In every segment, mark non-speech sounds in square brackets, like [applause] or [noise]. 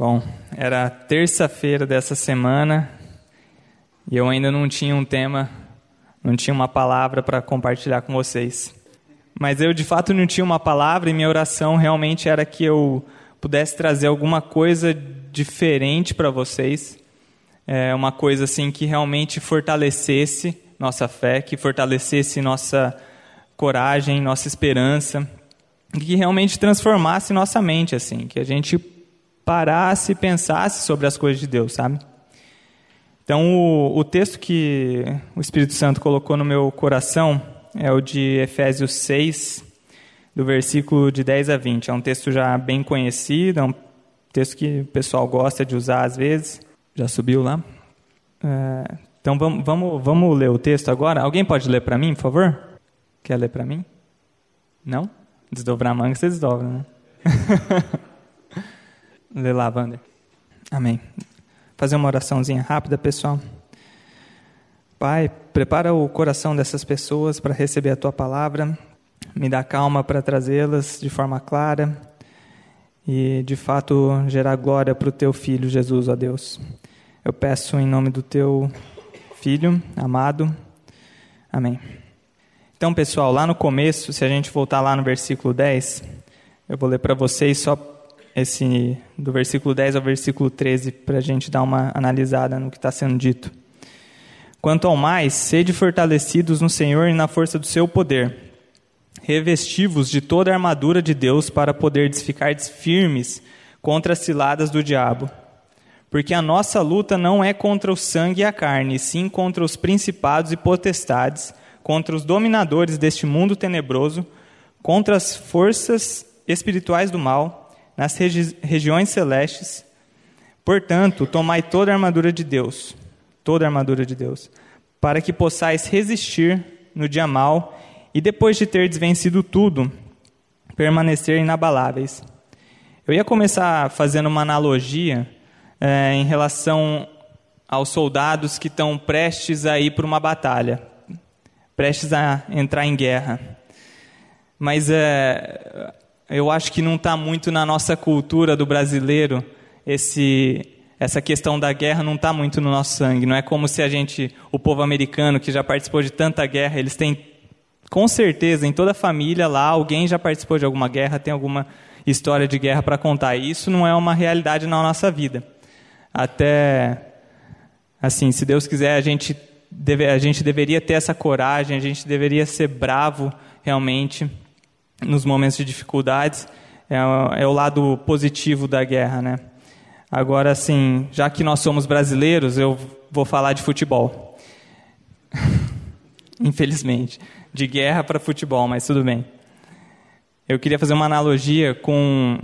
Bom, era terça-feira dessa semana e eu ainda não tinha um tema, não tinha uma palavra para compartilhar com vocês. Mas eu de fato não tinha uma palavra e minha oração realmente era que eu pudesse trazer alguma coisa diferente para vocês, é, uma coisa assim que realmente fortalecesse nossa fé, que fortalecesse nossa coragem, nossa esperança, que realmente transformasse nossa mente assim, que a gente parasse e pensasse sobre as coisas de Deus, sabe? Então, o, o texto que o Espírito Santo colocou no meu coração é o de Efésios 6, do versículo de 10 a 20. É um texto já bem conhecido, é um texto que o pessoal gosta de usar às vezes. Já subiu lá? É, então, vamos, vamos, vamos ler o texto agora. Alguém pode ler para mim, por favor? Quer ler para mim? Não? Desdobrar a manga, você desdobra, né? [laughs] Lê lá, Wander. Amém. Fazer uma oraçãozinha rápida, pessoal. Pai, prepara o coração dessas pessoas para receber a tua palavra. Me dá calma para trazê-las de forma clara e, de fato, gerar glória para o teu filho Jesus, ó Deus. Eu peço em nome do teu filho amado. Amém. Então, pessoal, lá no começo, se a gente voltar lá no versículo 10, eu vou ler para vocês só esse do versículo 10 ao versículo 13 para a gente dar uma analisada no que está sendo dito. Quanto ao mais, sede fortalecidos no Senhor e na força do seu poder. Revestivos de toda a armadura de Deus para poder ficar firmes contra as ciladas do diabo. Porque a nossa luta não é contra o sangue e a carne, sim contra os principados e potestades, contra os dominadores deste mundo tenebroso, contra as forças espirituais do mal nas regi regiões celestes. Portanto, tomai toda a armadura de Deus, toda a armadura de Deus, para que possais resistir no dia mal e depois de ter desvencido tudo, permanecer inabaláveis. Eu ia começar fazendo uma analogia é, em relação aos soldados que estão prestes a ir para uma batalha, prestes a entrar em guerra. Mas é, eu acho que não está muito na nossa cultura do brasileiro esse essa questão da guerra não está muito no nosso sangue. Não é como se a gente, o povo americano que já participou de tanta guerra, eles têm com certeza em toda a família lá alguém já participou de alguma guerra, tem alguma história de guerra para contar. E isso não é uma realidade na nossa vida. Até assim, se Deus quiser, a gente deve, a gente deveria ter essa coragem, a gente deveria ser bravo realmente nos momentos de dificuldades, é, é o lado positivo da guerra, né? Agora, assim, já que nós somos brasileiros, eu vou falar de futebol. [laughs] Infelizmente, de guerra para futebol, mas tudo bem. Eu queria fazer uma analogia com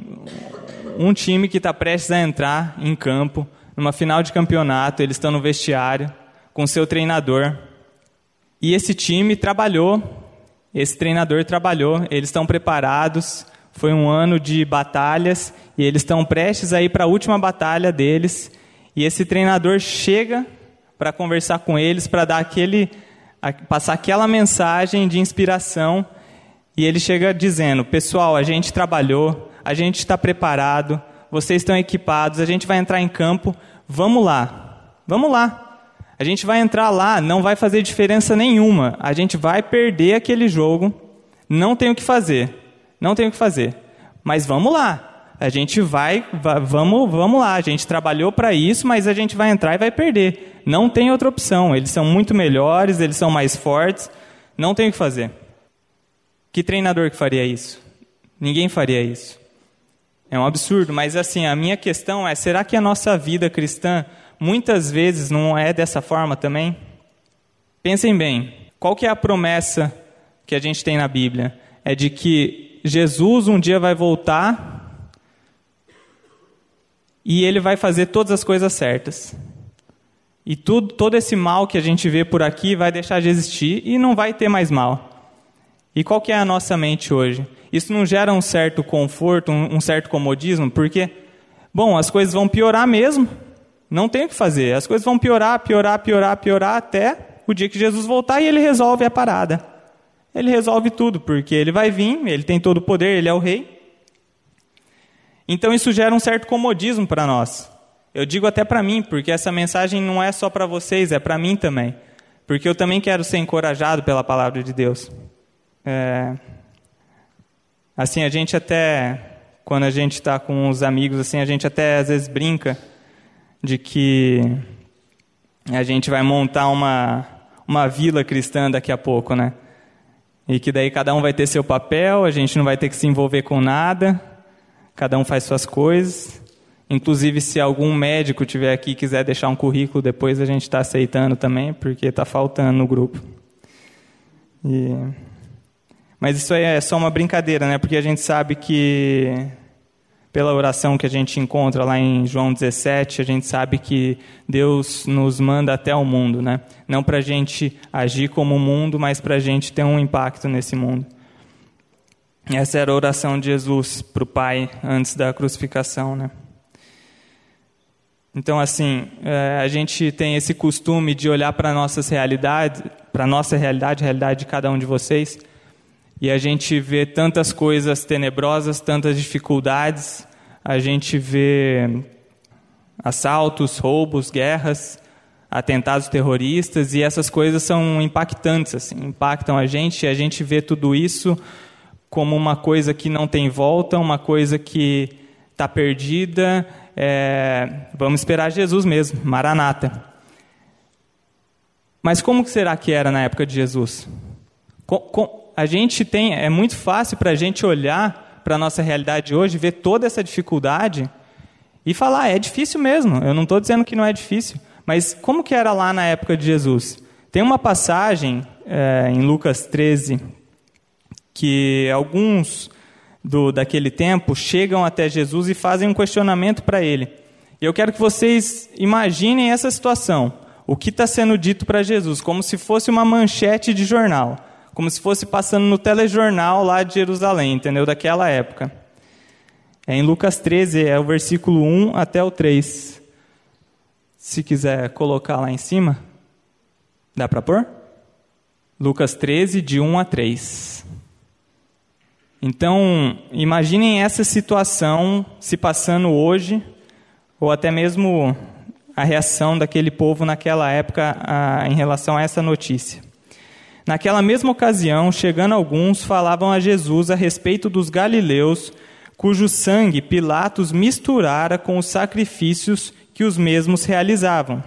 um time que está prestes a entrar em campo, numa final de campeonato, eles estão no vestiário com seu treinador. E esse time trabalhou esse treinador trabalhou, eles estão preparados, foi um ano de batalhas e eles estão prestes a ir para a última batalha deles. E esse treinador chega para conversar com eles, para dar aquele, passar aquela mensagem de inspiração. E ele chega dizendo: Pessoal, a gente trabalhou, a gente está preparado, vocês estão equipados, a gente vai entrar em campo, vamos lá, vamos lá. A gente vai entrar lá, não vai fazer diferença nenhuma. A gente vai perder aquele jogo. Não tem o que fazer. Não tem o que fazer. Mas vamos lá. A gente vai, vamos, vamos lá. A gente trabalhou para isso, mas a gente vai entrar e vai perder. Não tem outra opção. Eles são muito melhores, eles são mais fortes. Não tem o que fazer. Que treinador que faria isso? Ninguém faria isso. É um absurdo, mas assim, a minha questão é: será que a nossa vida cristã muitas vezes não é dessa forma também? Pensem bem, qual que é a promessa que a gente tem na Bíblia? É de que Jesus um dia vai voltar e ele vai fazer todas as coisas certas. E tudo, todo esse mal que a gente vê por aqui vai deixar de existir e não vai ter mais mal. E qual que é a nossa mente hoje? Isso não gera um certo conforto, um, um certo comodismo, porque, bom, as coisas vão piorar mesmo. Não tem o que fazer. As coisas vão piorar, piorar, piorar, piorar até o dia que Jesus voltar e ele resolve a parada. Ele resolve tudo, porque ele vai vir, ele tem todo o poder, ele é o rei. Então isso gera um certo comodismo para nós. Eu digo até para mim, porque essa mensagem não é só para vocês, é para mim também. Porque eu também quero ser encorajado pela palavra de Deus. É... Assim, a gente até, quando a gente está com os amigos, assim, a gente até às vezes brinca de que a gente vai montar uma, uma vila cristã daqui a pouco, né? E que daí cada um vai ter seu papel, a gente não vai ter que se envolver com nada, cada um faz suas coisas. Inclusive, se algum médico tiver aqui e quiser deixar um currículo depois, a gente está aceitando também, porque está faltando no grupo. E... Mas isso aí é só uma brincadeira, né? Porque a gente sabe que, pela oração que a gente encontra lá em João 17, a gente sabe que Deus nos manda até o mundo, né? Não para a gente agir como o mundo, mas para a gente ter um impacto nesse mundo. Essa era a oração de Jesus para o Pai antes da crucificação, né? Então, assim, é, a gente tem esse costume de olhar para nossas realidades, para nossa realidade, a realidade de cada um de vocês, e a gente vê tantas coisas tenebrosas, tantas dificuldades, a gente vê assaltos, roubos, guerras, atentados terroristas, e essas coisas são impactantes, assim, impactam a gente, e a gente vê tudo isso como uma coisa que não tem volta, uma coisa que está perdida, é, vamos esperar Jesus mesmo, Maranata. Mas como será que era na época de Jesus? Com, com, a gente tem, é muito fácil para a gente olhar para a nossa realidade hoje, ver toda essa dificuldade e falar, ah, é difícil mesmo. Eu não estou dizendo que não é difícil, mas como que era lá na época de Jesus? Tem uma passagem é, em Lucas 13 que alguns do, daquele tempo chegam até Jesus e fazem um questionamento para ele. E eu quero que vocês imaginem essa situação. O que está sendo dito para Jesus, como se fosse uma manchete de jornal, como se fosse passando no telejornal lá de Jerusalém, entendeu? Daquela época. É em Lucas 13, é o versículo 1 até o 3. Se quiser colocar lá em cima, dá para pôr? Lucas 13, de 1 a 3. Então, imaginem essa situação se passando hoje, ou até mesmo a reação daquele povo naquela época a, em relação a essa notícia. Naquela mesma ocasião, chegando alguns, falavam a Jesus a respeito dos galileus, cujo sangue Pilatos misturara com os sacrifícios que os mesmos realizavam.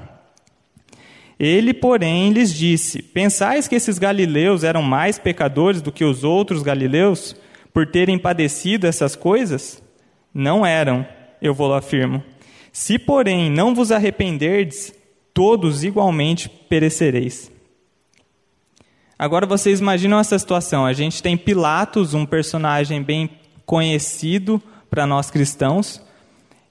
Ele, porém, lhes disse: Pensais que esses galileus eram mais pecadores do que os outros galileus? por terem padecido essas coisas? Não eram, eu vou afirmo. Se, porém, não vos arrependerdes, todos igualmente perecereis. Agora vocês imaginam essa situação. A gente tem Pilatos, um personagem bem conhecido para nós cristãos,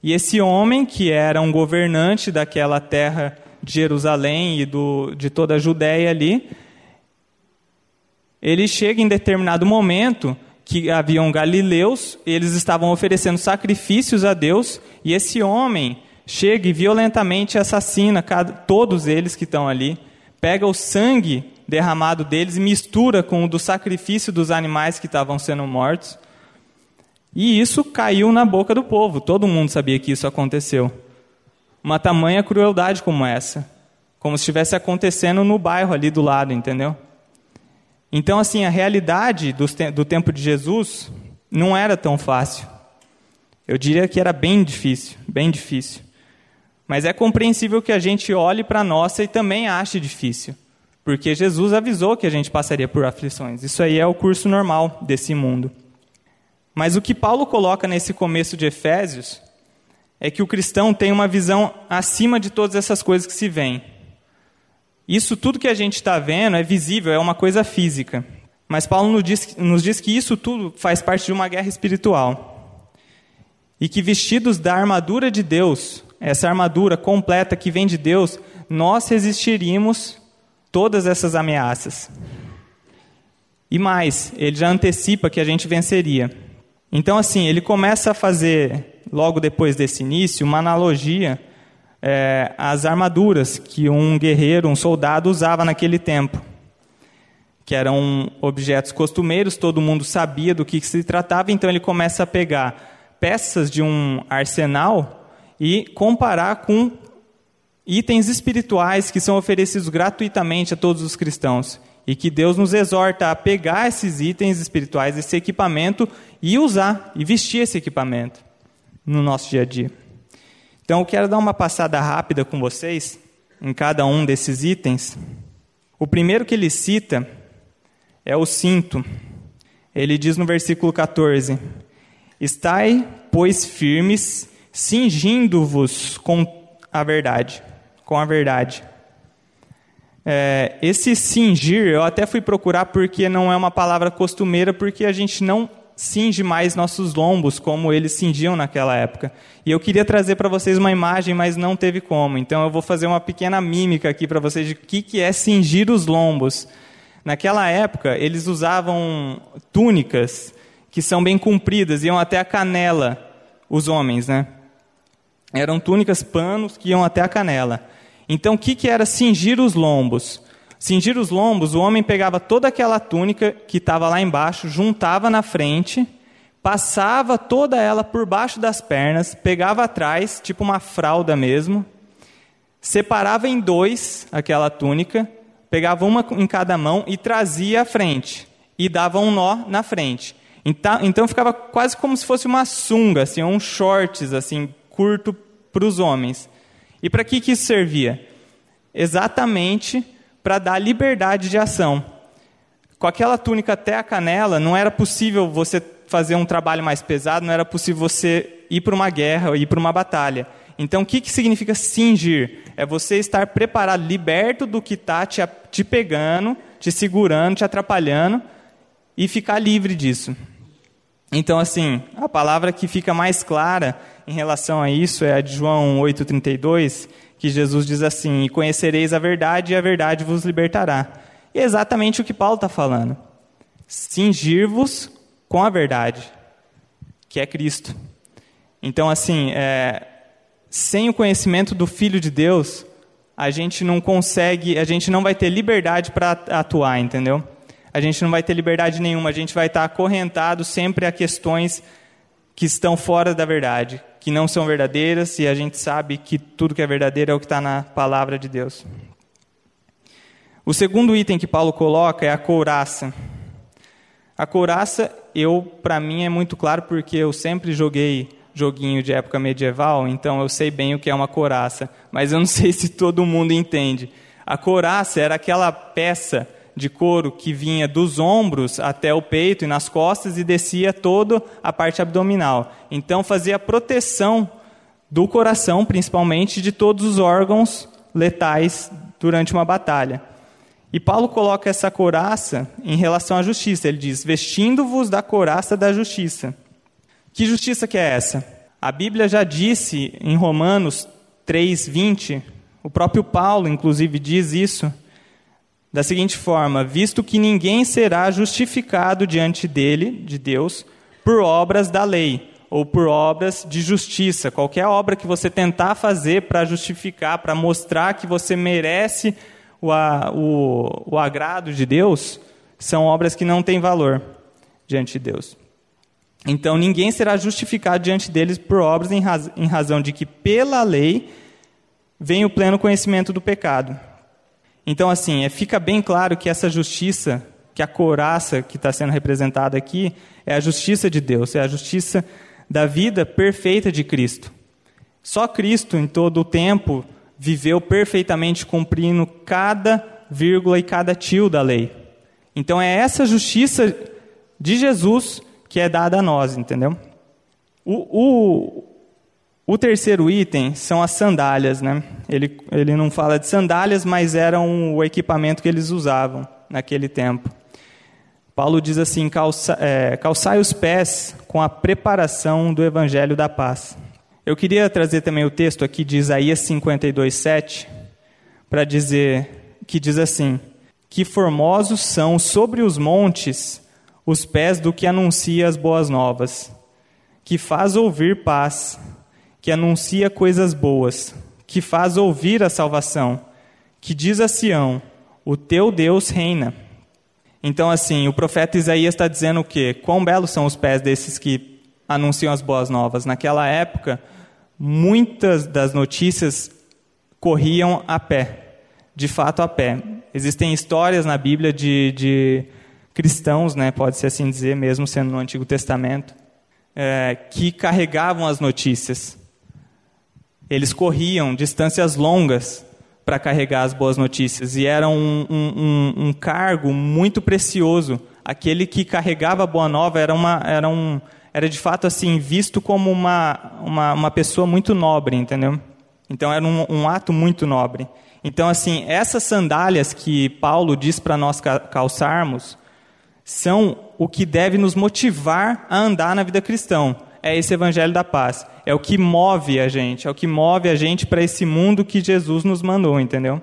e esse homem, que era um governante daquela terra de Jerusalém e do, de toda a Judéia ali, ele chega em determinado momento que haviam galileus, eles estavam oferecendo sacrifícios a Deus, e esse homem chega e violentamente assassina todos eles que estão ali, pega o sangue derramado deles e mistura com o do sacrifício dos animais que estavam sendo mortos. E isso caiu na boca do povo, todo mundo sabia que isso aconteceu. Uma tamanha crueldade como essa, como se estivesse acontecendo no bairro ali do lado, entendeu? Então, assim, a realidade do tempo de Jesus não era tão fácil. Eu diria que era bem difícil, bem difícil. Mas é compreensível que a gente olhe para a nossa e também ache difícil, porque Jesus avisou que a gente passaria por aflições. Isso aí é o curso normal desse mundo. Mas o que Paulo coloca nesse começo de Efésios é que o cristão tem uma visão acima de todas essas coisas que se veem. Isso tudo que a gente está vendo é visível, é uma coisa física. Mas Paulo nos diz, nos diz que isso tudo faz parte de uma guerra espiritual. E que vestidos da armadura de Deus, essa armadura completa que vem de Deus, nós resistiríamos todas essas ameaças. E mais, ele já antecipa que a gente venceria. Então, assim, ele começa a fazer, logo depois desse início, uma analogia é, as armaduras que um guerreiro, um soldado usava naquele tempo, que eram objetos costumeiros, todo mundo sabia do que se tratava, então ele começa a pegar peças de um arsenal e comparar com itens espirituais que são oferecidos gratuitamente a todos os cristãos. E que Deus nos exorta a pegar esses itens espirituais, esse equipamento, e usar, e vestir esse equipamento no nosso dia a dia. Então, eu quero dar uma passada rápida com vocês em cada um desses itens. O primeiro que ele cita é o cinto. Ele diz no versículo 14: Estai, pois, firmes, cingindo-vos com a verdade. Com a verdade. É, esse cingir, eu até fui procurar porque não é uma palavra costumeira, porque a gente não cinge mais nossos lombos como eles cingiam naquela época. E eu queria trazer para vocês uma imagem, mas não teve como. Então eu vou fazer uma pequena mímica aqui para vocês de o que, que é cingir os lombos. Naquela época, eles usavam túnicas que são bem compridas, iam até a canela, os homens, né? Eram túnicas, panos que iam até a canela. Então, o que, que era cingir os lombos? Cingir os lombos, o homem pegava toda aquela túnica que estava lá embaixo, juntava na frente, passava toda ela por baixo das pernas, pegava atrás, tipo uma fralda mesmo, separava em dois aquela túnica, pegava uma em cada mão e trazia à frente, e dava um nó na frente. Então, então ficava quase como se fosse uma sunga, assim, um shorts assim curto para os homens. E para que, que isso servia? Exatamente para dar liberdade de ação. Com aquela túnica até a canela, não era possível você fazer um trabalho mais pesado, não era possível você ir para uma guerra, ir para uma batalha. Então, o que, que significa cingir? É você estar preparado, liberto do que está te, te pegando, te segurando, te atrapalhando, e ficar livre disso. Então, assim, a palavra que fica mais clara em relação a isso é a de João 8,32, que Jesus diz assim: E conhecereis a verdade, e a verdade vos libertará. E é exatamente o que Paulo está falando. Cingir-vos com a verdade, que é Cristo. Então, assim, é, sem o conhecimento do Filho de Deus, a gente não consegue, a gente não vai ter liberdade para atuar, entendeu? A gente não vai ter liberdade nenhuma, a gente vai estar acorrentado sempre a questões que estão fora da verdade, que não são verdadeiras, e a gente sabe que tudo que é verdadeiro é o que está na palavra de Deus. O segundo item que Paulo coloca é a couraça. A couraça, eu para mim é muito claro porque eu sempre joguei joguinho de época medieval, então eu sei bem o que é uma couraça, mas eu não [laughs] sei se todo mundo entende. A couraça era aquela peça de couro que vinha dos ombros até o peito e nas costas e descia toda a parte abdominal. Então fazia proteção do coração, principalmente, de todos os órgãos letais durante uma batalha. E Paulo coloca essa couraça em relação à justiça. Ele diz: vestindo-vos da couraça da justiça. Que justiça que é essa? A Bíblia já disse em Romanos 3:20, o próprio Paulo inclusive diz isso da seguinte forma: visto que ninguém será justificado diante dele, de Deus, por obras da lei ou por obras de justiça. Qualquer obra que você tentar fazer para justificar, para mostrar que você merece o, o, o agrado de Deus, são obras que não têm valor diante de Deus. Então ninguém será justificado diante deles por obras em, raz, em razão de que pela lei vem o pleno conhecimento do pecado. Então, assim, é, fica bem claro que essa justiça, que a couraça que está sendo representada aqui, é a justiça de Deus, é a justiça da vida perfeita de Cristo. Só Cristo, em todo o tempo, viveu perfeitamente cumprindo cada vírgula e cada tio da lei. Então, é essa justiça de Jesus que é dada a nós, entendeu? O, o, o terceiro item são as sandálias, né? Ele, ele não fala de sandálias, mas eram o equipamento que eles usavam naquele tempo. Paulo diz assim: Calça, é, calçai os pés com a preparação do evangelho da paz. Eu queria trazer também o texto aqui de Isaías 52, 7, para dizer que diz assim: Que formosos são sobre os montes os pés do que anuncia as boas novas, que faz ouvir paz que anuncia coisas boas, que faz ouvir a salvação, que diz a Sião: O teu Deus reina. Então, assim, o profeta Isaías está dizendo o quê? Quão belos são os pés desses que anunciam as boas novas. Naquela época, muitas das notícias corriam a pé, de fato a pé. Existem histórias na Bíblia de, de cristãos, né, pode-se assim dizer, mesmo sendo no Antigo Testamento, é, que carregavam as notícias. Eles corriam distâncias longas para carregar as boas notícias e era um, um, um, cargo muito precioso. Aquele que carregava a boa nova era, uma, era, um, era de fato assim visto como uma, uma, uma pessoa muito nobre, entendeu? Então era um, um ato muito nobre. Então assim essas sandálias que Paulo diz para nós calçarmos são o que deve nos motivar a andar na vida cristã é esse evangelho da paz. É o que move a gente, é o que move a gente para esse mundo que Jesus nos mandou, entendeu?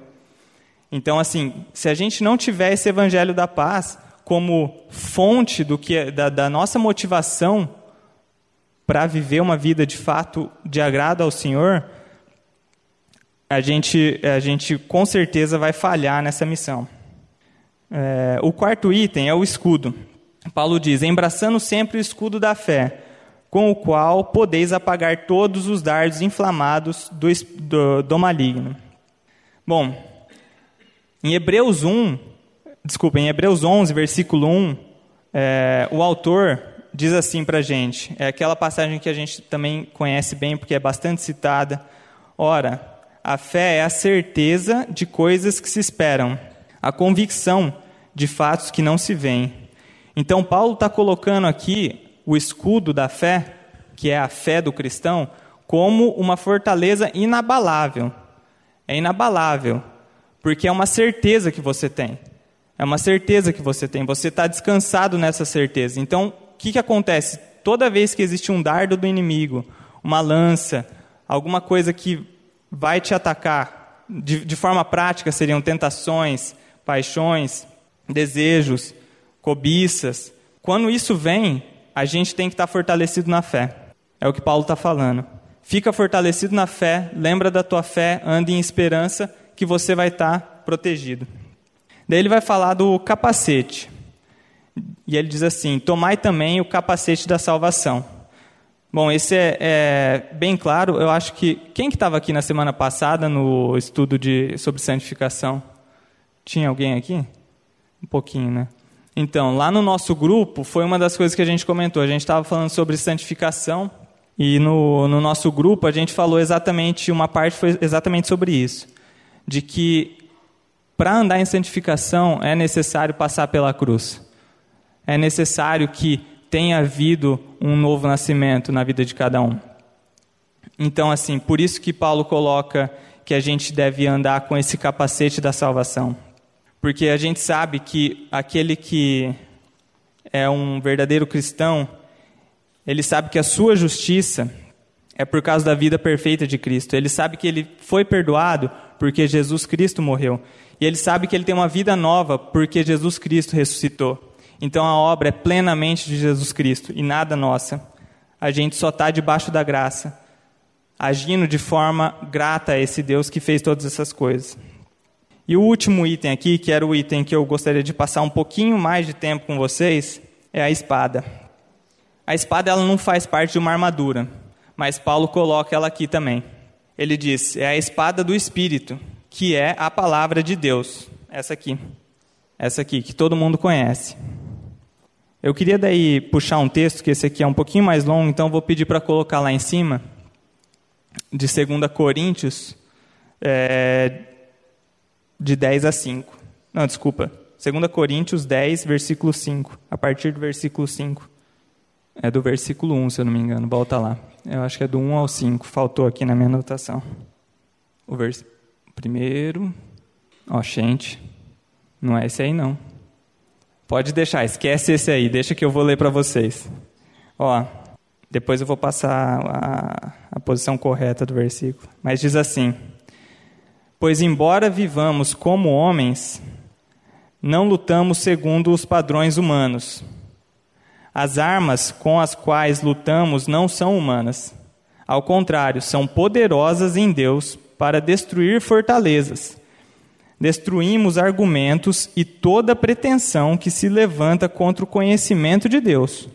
Então, assim, se a gente não tiver esse evangelho da paz como fonte do que é, da, da nossa motivação para viver uma vida de fato de agrado ao Senhor, a gente, a gente com certeza vai falhar nessa missão. É, o quarto item é o escudo. Paulo diz: embraçando sempre o escudo da fé com o qual podeis apagar todos os dardos inflamados do, do, do maligno. Bom, em Hebreus 1, desculpa, em Hebreus 11, versículo 1, é, o autor diz assim para a gente, é aquela passagem que a gente também conhece bem, porque é bastante citada. Ora, a fé é a certeza de coisas que se esperam, a convicção de fatos que não se veem. Então, Paulo está colocando aqui o escudo da fé, que é a fé do cristão, como uma fortaleza inabalável. É inabalável, porque é uma certeza que você tem. É uma certeza que você tem. Você está descansado nessa certeza. Então, o que, que acontece? Toda vez que existe um dardo do inimigo, uma lança, alguma coisa que vai te atacar, de, de forma prática seriam tentações, paixões, desejos, cobiças. Quando isso vem, a gente tem que estar fortalecido na fé. É o que Paulo está falando. Fica fortalecido na fé, lembra da tua fé, ande em esperança que você vai estar protegido. Daí ele vai falar do capacete. E ele diz assim: Tomai também o capacete da salvação. Bom, esse é, é bem claro. Eu acho que. Quem que estava aqui na semana passada no estudo de, sobre santificação? Tinha alguém aqui? Um pouquinho, né? Então, lá no nosso grupo, foi uma das coisas que a gente comentou. A gente estava falando sobre santificação, e no, no nosso grupo a gente falou exatamente, uma parte foi exatamente sobre isso. De que para andar em santificação é necessário passar pela cruz. É necessário que tenha havido um novo nascimento na vida de cada um. Então, assim, por isso que Paulo coloca que a gente deve andar com esse capacete da salvação porque a gente sabe que aquele que é um verdadeiro cristão, ele sabe que a sua justiça é por causa da vida perfeita de Cristo. Ele sabe que ele foi perdoado porque Jesus Cristo morreu. E ele sabe que ele tem uma vida nova porque Jesus Cristo ressuscitou. Então a obra é plenamente de Jesus Cristo e nada nossa. A gente só está debaixo da graça, agindo de forma grata a esse Deus que fez todas essas coisas. E o último item aqui, que era o item que eu gostaria de passar um pouquinho mais de tempo com vocês, é a espada. A espada ela não faz parte de uma armadura, mas Paulo coloca ela aqui também. Ele diz: é a espada do Espírito, que é a palavra de Deus. Essa aqui. Essa aqui, que todo mundo conhece. Eu queria daí puxar um texto, que esse aqui é um pouquinho mais longo, então vou pedir para colocar lá em cima, de 2 Coríntios, é, de 10 a 5. Não, desculpa. 2 Coríntios 10, versículo 5. A partir do versículo 5. É do versículo 1, se eu não me engano. Volta lá. Eu acho que é do 1 ao 5. Faltou aqui na minha anotação. O vers... primeiro. Ó, gente. Não é esse aí, não. Pode deixar, esquece esse aí. Deixa que eu vou ler para vocês. Ó, depois eu vou passar a, a posição correta do versículo. Mas diz assim. Pois, embora vivamos como homens, não lutamos segundo os padrões humanos. As armas com as quais lutamos não são humanas. Ao contrário, são poderosas em Deus para destruir fortalezas. Destruímos argumentos e toda pretensão que se levanta contra o conhecimento de Deus.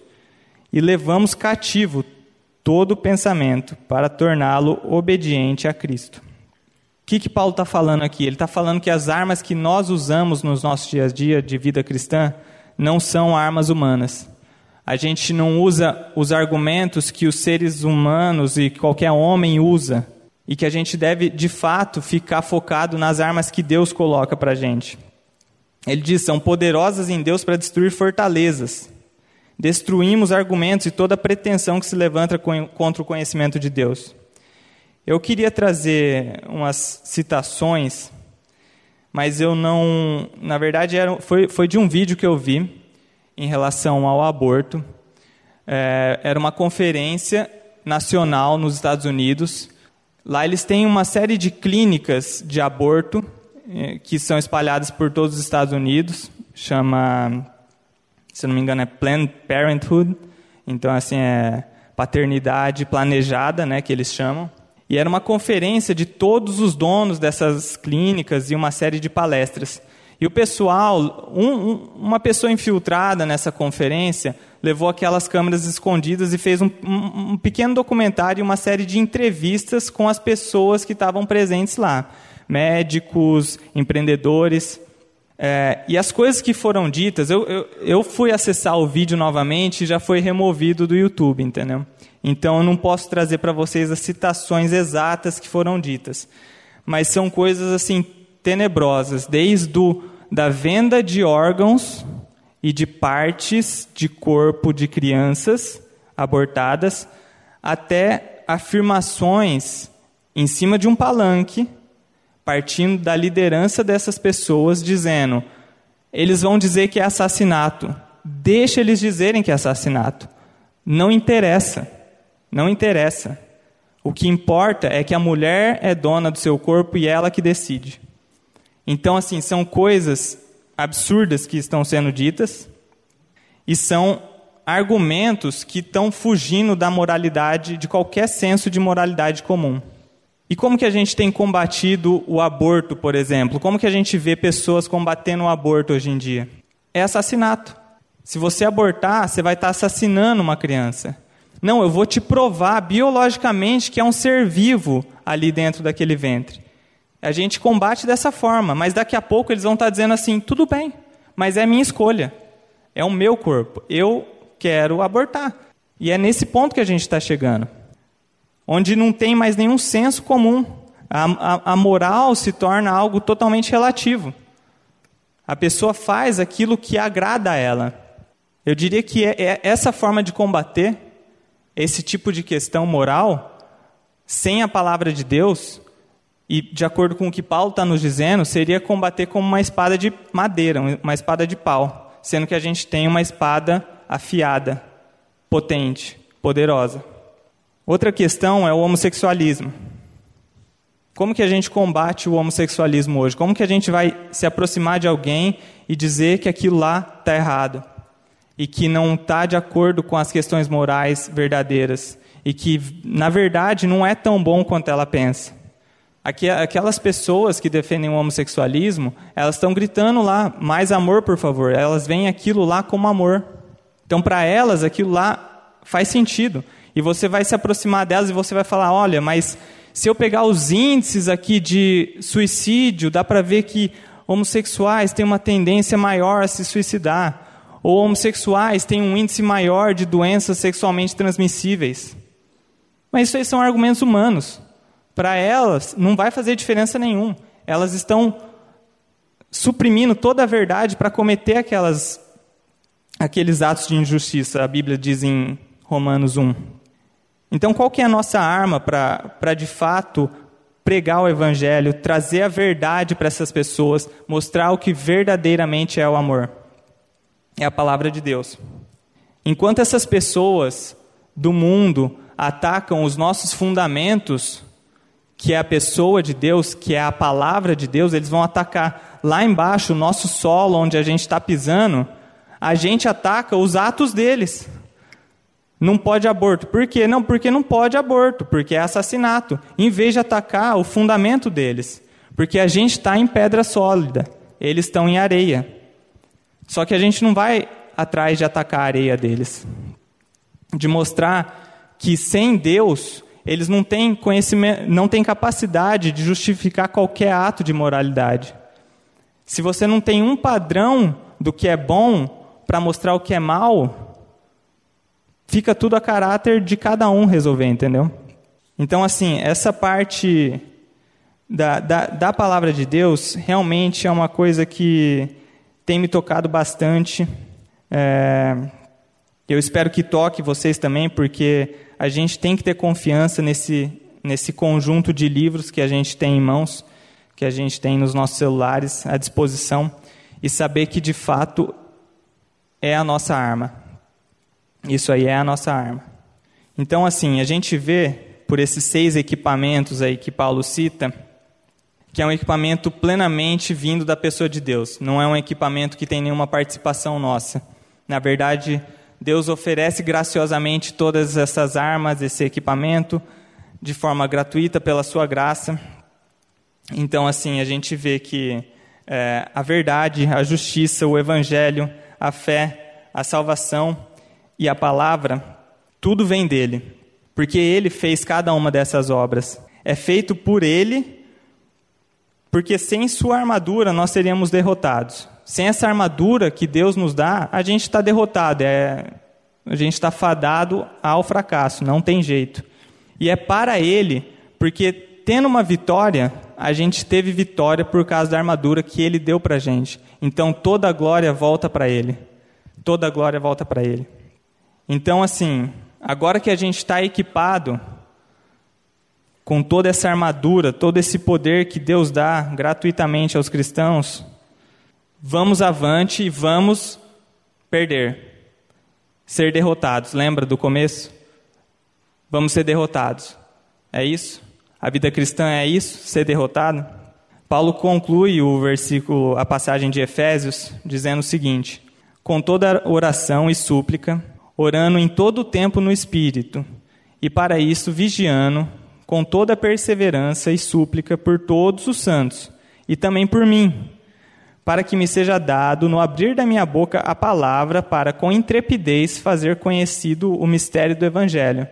e levamos cativo todo pensamento para torná-lo obediente a Cristo. Que, que Paulo está falando aqui? Ele está falando que as armas que nós usamos nos nossos dias a dia de vida cristã não são armas humanas. A gente não usa os argumentos que os seres humanos e qualquer homem usa e que a gente deve, de fato, ficar focado nas armas que Deus coloca para a gente. Ele diz: são poderosas em Deus para destruir fortalezas. Destruímos argumentos e toda pretensão que se levanta contra o conhecimento de Deus. Eu queria trazer umas citações, mas eu não. Na verdade, era, foi, foi de um vídeo que eu vi em relação ao aborto. É, era uma conferência nacional nos Estados Unidos Lá eles têm uma série de clínicas de aborto eh, que são espalhadas por todos os Estados Unidos. Chama, se não me engano, é Planned Parenthood. Então, assim, é paternidade planejada, né, que eles chamam. E era uma conferência de todos os donos dessas clínicas e uma série de palestras. E o pessoal, um, um, uma pessoa infiltrada nessa conferência, levou aquelas câmeras escondidas e fez um, um, pequeno documentário e uma série de entrevistas com as pessoas que estavam presentes lá médicos, empreendedores. É, e as coisas que foram ditas, eu, eu, eu, fui acessar o vídeo novamente e já foi removido do YouTube, entendeu? Então eu não posso trazer para vocês as citações exatas que foram ditas. Mas são coisas assim tenebrosas, desde o, da venda de órgãos e de partes de corpo de crianças abortadas, até afirmações em cima de um palanque, partindo da liderança dessas pessoas, dizendo: eles vão dizer que é assassinato. Deixa eles dizerem que é assassinato. Não interessa. Não interessa. O que importa é que a mulher é dona do seu corpo e ela que decide. Então, assim, são coisas absurdas que estão sendo ditas e são argumentos que estão fugindo da moralidade, de qualquer senso de moralidade comum. E como que a gente tem combatido o aborto, por exemplo? Como que a gente vê pessoas combatendo o aborto hoje em dia? É assassinato. Se você abortar, você vai estar assassinando uma criança. Não, eu vou te provar biologicamente que é um ser vivo ali dentro daquele ventre. A gente combate dessa forma, mas daqui a pouco eles vão estar dizendo assim: tudo bem, mas é minha escolha, é o meu corpo, eu quero abortar. E é nesse ponto que a gente está chegando, onde não tem mais nenhum senso comum. A, a, a moral se torna algo totalmente relativo. A pessoa faz aquilo que agrada a ela. Eu diria que é, é essa forma de combater esse tipo de questão moral, sem a palavra de Deus, e, de acordo com o que Paulo está nos dizendo, seria combater como uma espada de madeira, uma espada de pau, sendo que a gente tem uma espada afiada, potente, poderosa. Outra questão é o homossexualismo. Como que a gente combate o homossexualismo hoje? Como que a gente vai se aproximar de alguém e dizer que aquilo lá está errado? E que não está de acordo com as questões morais verdadeiras? E que, na verdade, não é tão bom quanto ela pensa? Aquelas pessoas que defendem o homossexualismo, elas estão gritando lá, mais amor, por favor. Elas veem aquilo lá como amor. Então, para elas, aquilo lá faz sentido. E você vai se aproximar delas e você vai falar: olha, mas se eu pegar os índices aqui de suicídio, dá para ver que homossexuais têm uma tendência maior a se suicidar. Ou homossexuais têm um índice maior de doenças sexualmente transmissíveis. Mas isso aí são argumentos humanos para elas não vai fazer diferença nenhuma. Elas estão suprimindo toda a verdade para cometer aquelas, aqueles atos de injustiça, a Bíblia diz em Romanos 1. Então, qual que é a nossa arma para, de fato, pregar o Evangelho, trazer a verdade para essas pessoas, mostrar o que verdadeiramente é o amor? É a palavra de Deus. Enquanto essas pessoas do mundo atacam os nossos fundamentos, que é a pessoa de Deus, que é a palavra de Deus, eles vão atacar lá embaixo, o nosso solo, onde a gente está pisando, a gente ataca os atos deles. Não pode aborto. Por quê? Não, porque não pode aborto, porque é assassinato. Em vez de atacar o fundamento deles. Porque a gente está em pedra sólida, eles estão em areia. Só que a gente não vai atrás de atacar a areia deles. de mostrar que sem Deus eles não têm conhecimento, não têm capacidade de justificar qualquer ato de moralidade. Se você não tem um padrão do que é bom para mostrar o que é mal, fica tudo a caráter de cada um resolver, entendeu? Então, assim, essa parte da, da, da palavra de Deus realmente é uma coisa que tem me tocado bastante. É, eu espero que toque vocês também, porque a gente tem que ter confiança nesse, nesse conjunto de livros que a gente tem em mãos, que a gente tem nos nossos celulares à disposição, e saber que de fato é a nossa arma. Isso aí é a nossa arma. Então, assim, a gente vê por esses seis equipamentos aí que Paulo cita, que é um equipamento plenamente vindo da pessoa de Deus. Não é um equipamento que tem nenhuma participação nossa. Na verdade, Deus oferece graciosamente todas essas armas, esse equipamento, de forma gratuita pela sua graça. Então, assim, a gente vê que é, a verdade, a justiça, o evangelho, a fé, a salvação e a palavra, tudo vem dele, porque ele fez cada uma dessas obras. É feito por ele, porque sem sua armadura nós seríamos derrotados. Sem essa armadura que Deus nos dá, a gente está derrotado, é, a gente está fadado ao fracasso, não tem jeito. E é para Ele, porque tendo uma vitória, a gente teve vitória por causa da armadura que Ele deu para a gente. Então toda a glória volta para Ele. Toda a glória volta para Ele. Então, assim, agora que a gente está equipado com toda essa armadura, todo esse poder que Deus dá gratuitamente aos cristãos, vamos avante e vamos perder. Ser derrotados, lembra do começo? Vamos ser derrotados. É isso? A vida cristã é isso? Ser derrotado? Paulo conclui o versículo, a passagem de Efésios, dizendo o seguinte: Com toda oração e súplica, orando em todo o tempo no Espírito, e para isso vigiando, com toda perseverança e súplica por todos os santos, e também por mim para que me seja dado, no abrir da minha boca, a palavra, para com intrepidez fazer conhecido o mistério do Evangelho,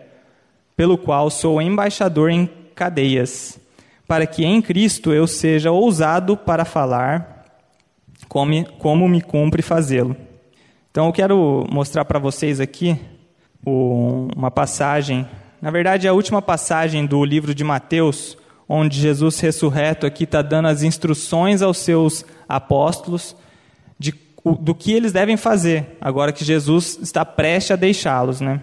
pelo qual sou embaixador em cadeias, para que em Cristo eu seja ousado para falar como, como me cumpre fazê-lo. Então eu quero mostrar para vocês aqui uma passagem, na verdade a última passagem do livro de Mateus, onde Jesus ressurreto aqui está dando as instruções aos seus apóstolos de, do que eles devem fazer, agora que Jesus está prestes a deixá-los. Né?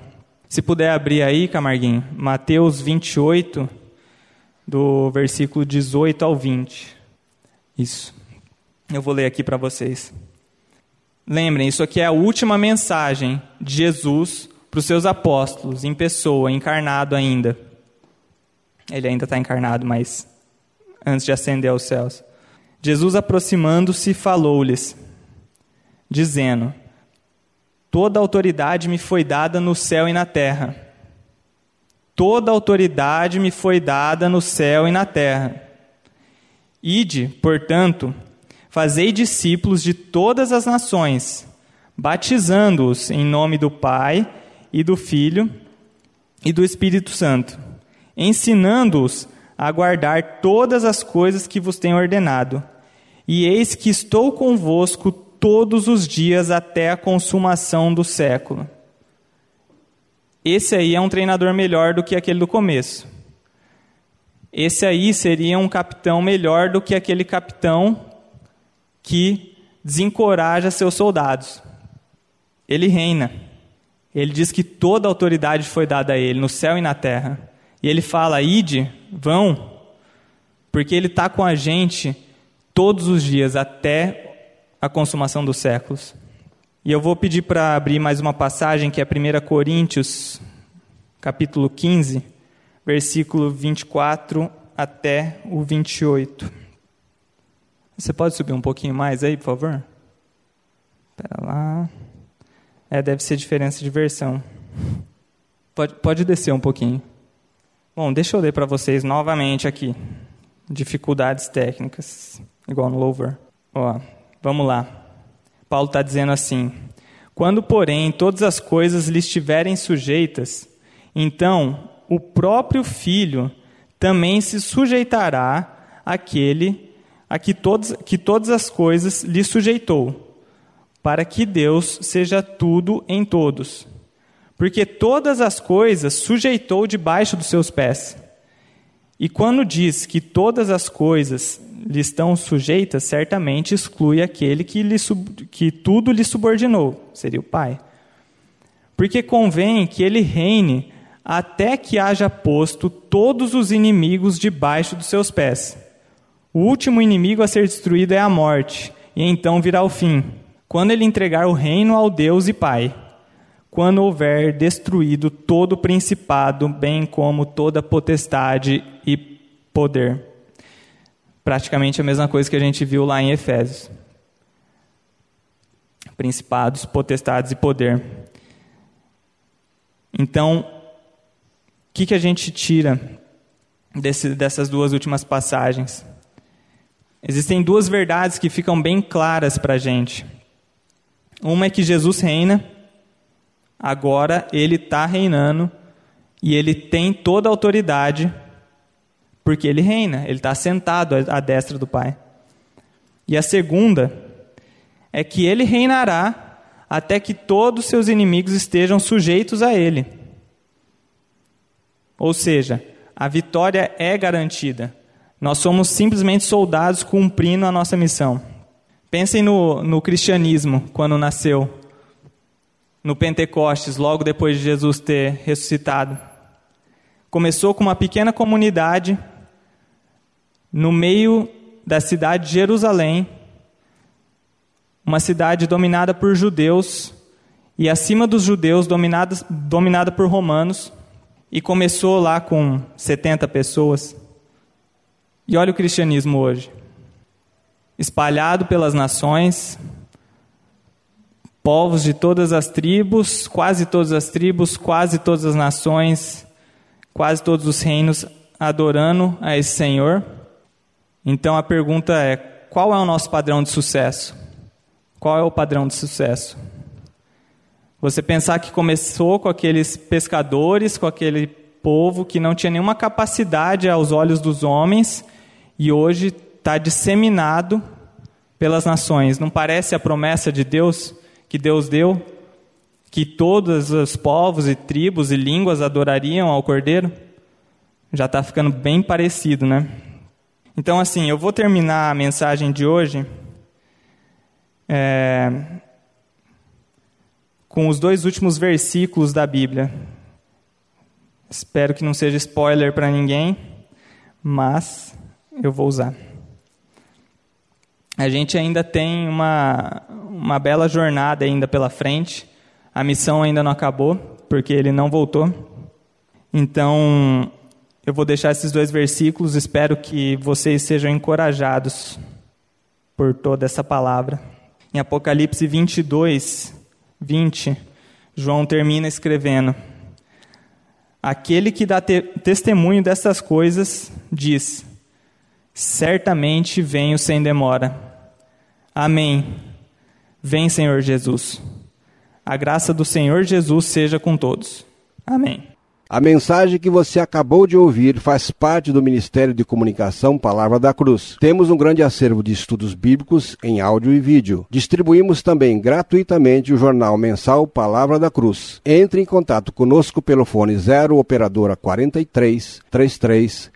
Se puder abrir aí, Camarguinho, Mateus 28, do versículo 18 ao 20. Isso. Eu vou ler aqui para vocês. Lembrem, isso aqui é a última mensagem de Jesus para os seus apóstolos, em pessoa, encarnado ainda. Ele ainda está encarnado, mas antes de ascender aos céus. Jesus, aproximando-se, falou-lhes, dizendo: Toda autoridade me foi dada no céu e na terra. Toda autoridade me foi dada no céu e na terra. Ide, portanto, fazei discípulos de todas as nações, batizando-os em nome do Pai e do Filho e do Espírito Santo ensinando-os a guardar todas as coisas que vos tenho ordenado. E eis que estou convosco todos os dias até a consumação do século. Esse aí é um treinador melhor do que aquele do começo. Esse aí seria um capitão melhor do que aquele capitão que desencoraja seus soldados. Ele reina. Ele diz que toda autoridade foi dada a ele, no céu e na terra. E ele fala: ide, vão, porque ele está com a gente todos os dias até a consumação dos séculos. E eu vou pedir para abrir mais uma passagem que é 1 Coríntios, capítulo 15, versículo 24 até o 28. Você pode subir um pouquinho mais aí, por favor? Espera lá. É, deve ser diferença de versão. Pode, pode descer um pouquinho. Bom, deixa eu ler para vocês novamente aqui. Dificuldades técnicas, igual no louvor. Ó, vamos lá. Paulo está dizendo assim: Quando, porém, todas as coisas lhe estiverem sujeitas, então o próprio Filho também se sujeitará àquele a que, todos, que todas as coisas lhe sujeitou, para que Deus seja tudo em todos. Porque todas as coisas sujeitou debaixo dos seus pés. E quando diz que todas as coisas lhe estão sujeitas, certamente exclui aquele que, lhe, que tudo lhe subordinou, seria o Pai. Porque convém que ele reine até que haja posto todos os inimigos debaixo dos seus pés. O último inimigo a ser destruído é a morte, e então virá o fim, quando ele entregar o reino ao Deus e Pai, quando houver destruído todo o principado, bem como toda potestade e poder. Praticamente a mesma coisa que a gente viu lá em Efésios. Principados, potestades e poder. Então, que, que a gente tira desse, dessas duas últimas passagens? Existem duas verdades que ficam bem claras para a gente. Uma é que Jesus reina, agora ele está reinando e ele tem toda a autoridade, porque ele reina, ele está sentado à destra do Pai. E a segunda é que ele reinará até que todos os seus inimigos estejam sujeitos a ele. Ou seja, a vitória é garantida. Nós somos simplesmente soldados cumprindo a nossa missão. Pensem no, no cristianismo, quando nasceu, no Pentecostes, logo depois de Jesus ter ressuscitado. Começou com uma pequena comunidade no meio da cidade de Jerusalém, uma cidade dominada por judeus e acima dos judeus dominada, dominada por romanos. E começou lá com 70 pessoas. E olha o cristianismo hoje. Espalhado pelas nações, povos de todas as tribos, quase todas as tribos, quase todas as nações, quase todos os reinos adorando a esse Senhor. Então a pergunta é: qual é o nosso padrão de sucesso? Qual é o padrão de sucesso? Você pensar que começou com aqueles pescadores, com aquele povo que não tinha nenhuma capacidade aos olhos dos homens e hoje está disseminado pelas nações. Não parece a promessa de Deus que Deus deu? Que todos os povos e tribos e línguas adorariam ao Cordeiro? Já está ficando bem parecido, né? Então, assim, eu vou terminar a mensagem de hoje. É, com os dois últimos versículos da Bíblia. Espero que não seja spoiler para ninguém, mas eu vou usar. A gente ainda tem uma, uma bela jornada ainda pela frente. A missão ainda não acabou, porque ele não voltou. Então, eu vou deixar esses dois versículos. Espero que vocês sejam encorajados por toda essa palavra. Em Apocalipse 22, 20, João termina escrevendo: Aquele que dá te testemunho dessas coisas diz: Certamente venho sem demora. Amém. Vem, Senhor Jesus. A graça do Senhor Jesus seja com todos. Amém. A mensagem que você acabou de ouvir faz parte do Ministério de Comunicação Palavra da Cruz. Temos um grande acervo de estudos bíblicos em áudio e vídeo. Distribuímos também gratuitamente o jornal mensal Palavra da Cruz. Entre em contato conosco pelo fone 0 operadora 43 33